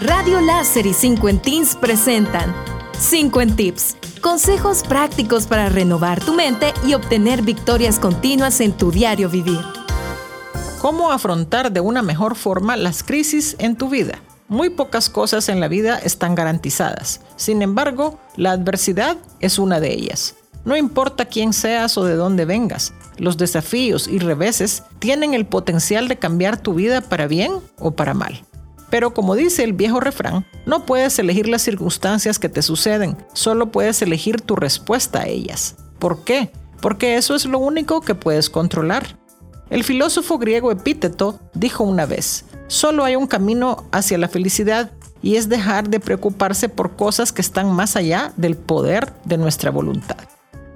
Radio Láser y 5 Teens presentan 5 Tips. Consejos prácticos para renovar tu mente y obtener victorias continuas en tu diario vivir. ¿Cómo afrontar de una mejor forma las crisis en tu vida? Muy pocas cosas en la vida están garantizadas. Sin embargo, la adversidad es una de ellas. No importa quién seas o de dónde vengas, los desafíos y reveses tienen el potencial de cambiar tu vida para bien o para mal. Pero como dice el viejo refrán, no puedes elegir las circunstancias que te suceden, solo puedes elegir tu respuesta a ellas. ¿Por qué? Porque eso es lo único que puedes controlar. El filósofo griego Epíteto dijo una vez, solo hay un camino hacia la felicidad y es dejar de preocuparse por cosas que están más allá del poder de nuestra voluntad.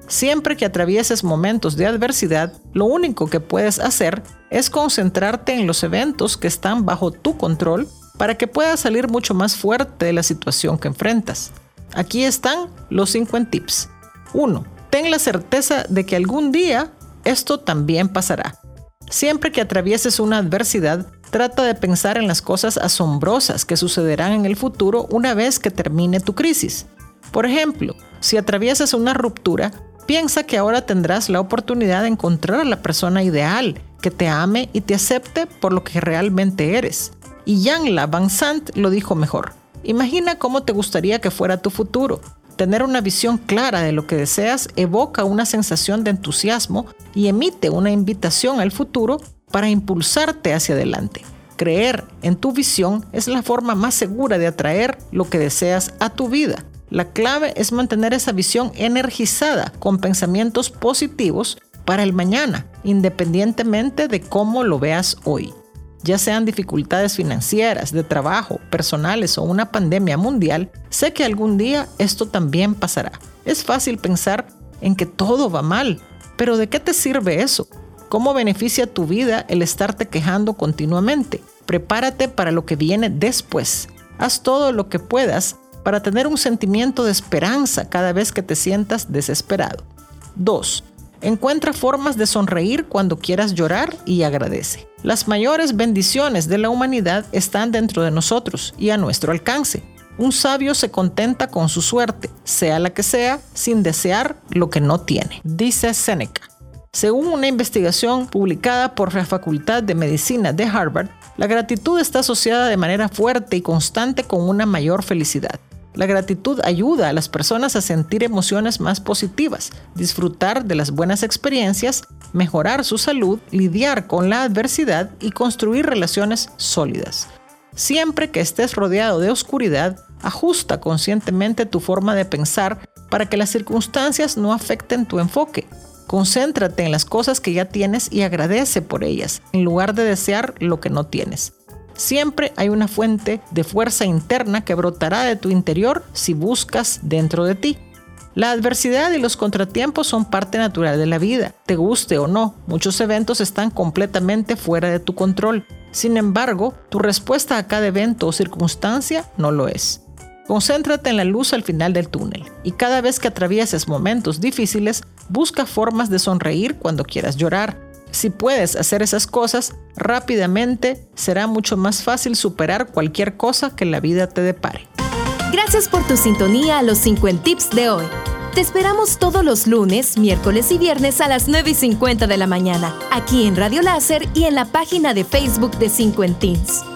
Siempre que atravieses momentos de adversidad, lo único que puedes hacer es concentrarte en los eventos que están bajo tu control para que puedas salir mucho más fuerte de la situación que enfrentas. Aquí están los 5 tips. 1. Ten la certeza de que algún día esto también pasará. Siempre que atravieses una adversidad, trata de pensar en las cosas asombrosas que sucederán en el futuro una vez que termine tu crisis. Por ejemplo, si atraviesas una ruptura, piensa que ahora tendrás la oportunidad de encontrar a la persona ideal que te ame y te acepte por lo que realmente eres. Y Jan Van Sant lo dijo mejor. Imagina cómo te gustaría que fuera tu futuro. Tener una visión clara de lo que deseas evoca una sensación de entusiasmo y emite una invitación al futuro para impulsarte hacia adelante. Creer en tu visión es la forma más segura de atraer lo que deseas a tu vida. La clave es mantener esa visión energizada con pensamientos positivos para el mañana, independientemente de cómo lo veas hoy ya sean dificultades financieras, de trabajo, personales o una pandemia mundial, sé que algún día esto también pasará. Es fácil pensar en que todo va mal, pero ¿de qué te sirve eso? ¿Cómo beneficia tu vida el estarte quejando continuamente? Prepárate para lo que viene después. Haz todo lo que puedas para tener un sentimiento de esperanza cada vez que te sientas desesperado. 2. Encuentra formas de sonreír cuando quieras llorar y agradece. Las mayores bendiciones de la humanidad están dentro de nosotros y a nuestro alcance. Un sabio se contenta con su suerte, sea la que sea, sin desear lo que no tiene, dice Seneca. Según una investigación publicada por la Facultad de Medicina de Harvard, la gratitud está asociada de manera fuerte y constante con una mayor felicidad. La gratitud ayuda a las personas a sentir emociones más positivas, disfrutar de las buenas experiencias, mejorar su salud, lidiar con la adversidad y construir relaciones sólidas. Siempre que estés rodeado de oscuridad, ajusta conscientemente tu forma de pensar para que las circunstancias no afecten tu enfoque. Concéntrate en las cosas que ya tienes y agradece por ellas, en lugar de desear lo que no tienes. Siempre hay una fuente de fuerza interna que brotará de tu interior si buscas dentro de ti. La adversidad y los contratiempos son parte natural de la vida, te guste o no, muchos eventos están completamente fuera de tu control. Sin embargo, tu respuesta a cada evento o circunstancia no lo es. Concéntrate en la luz al final del túnel y cada vez que atravieses momentos difíciles, busca formas de sonreír cuando quieras llorar, si puedes hacer esas cosas rápidamente, será mucho más fácil superar cualquier cosa que la vida te depare. Gracias por tu sintonía a los 50 tips de hoy. Te esperamos todos los lunes, miércoles y viernes a las 9 y 50 de la mañana, aquí en Radio Láser y en la página de Facebook de 50 Teens.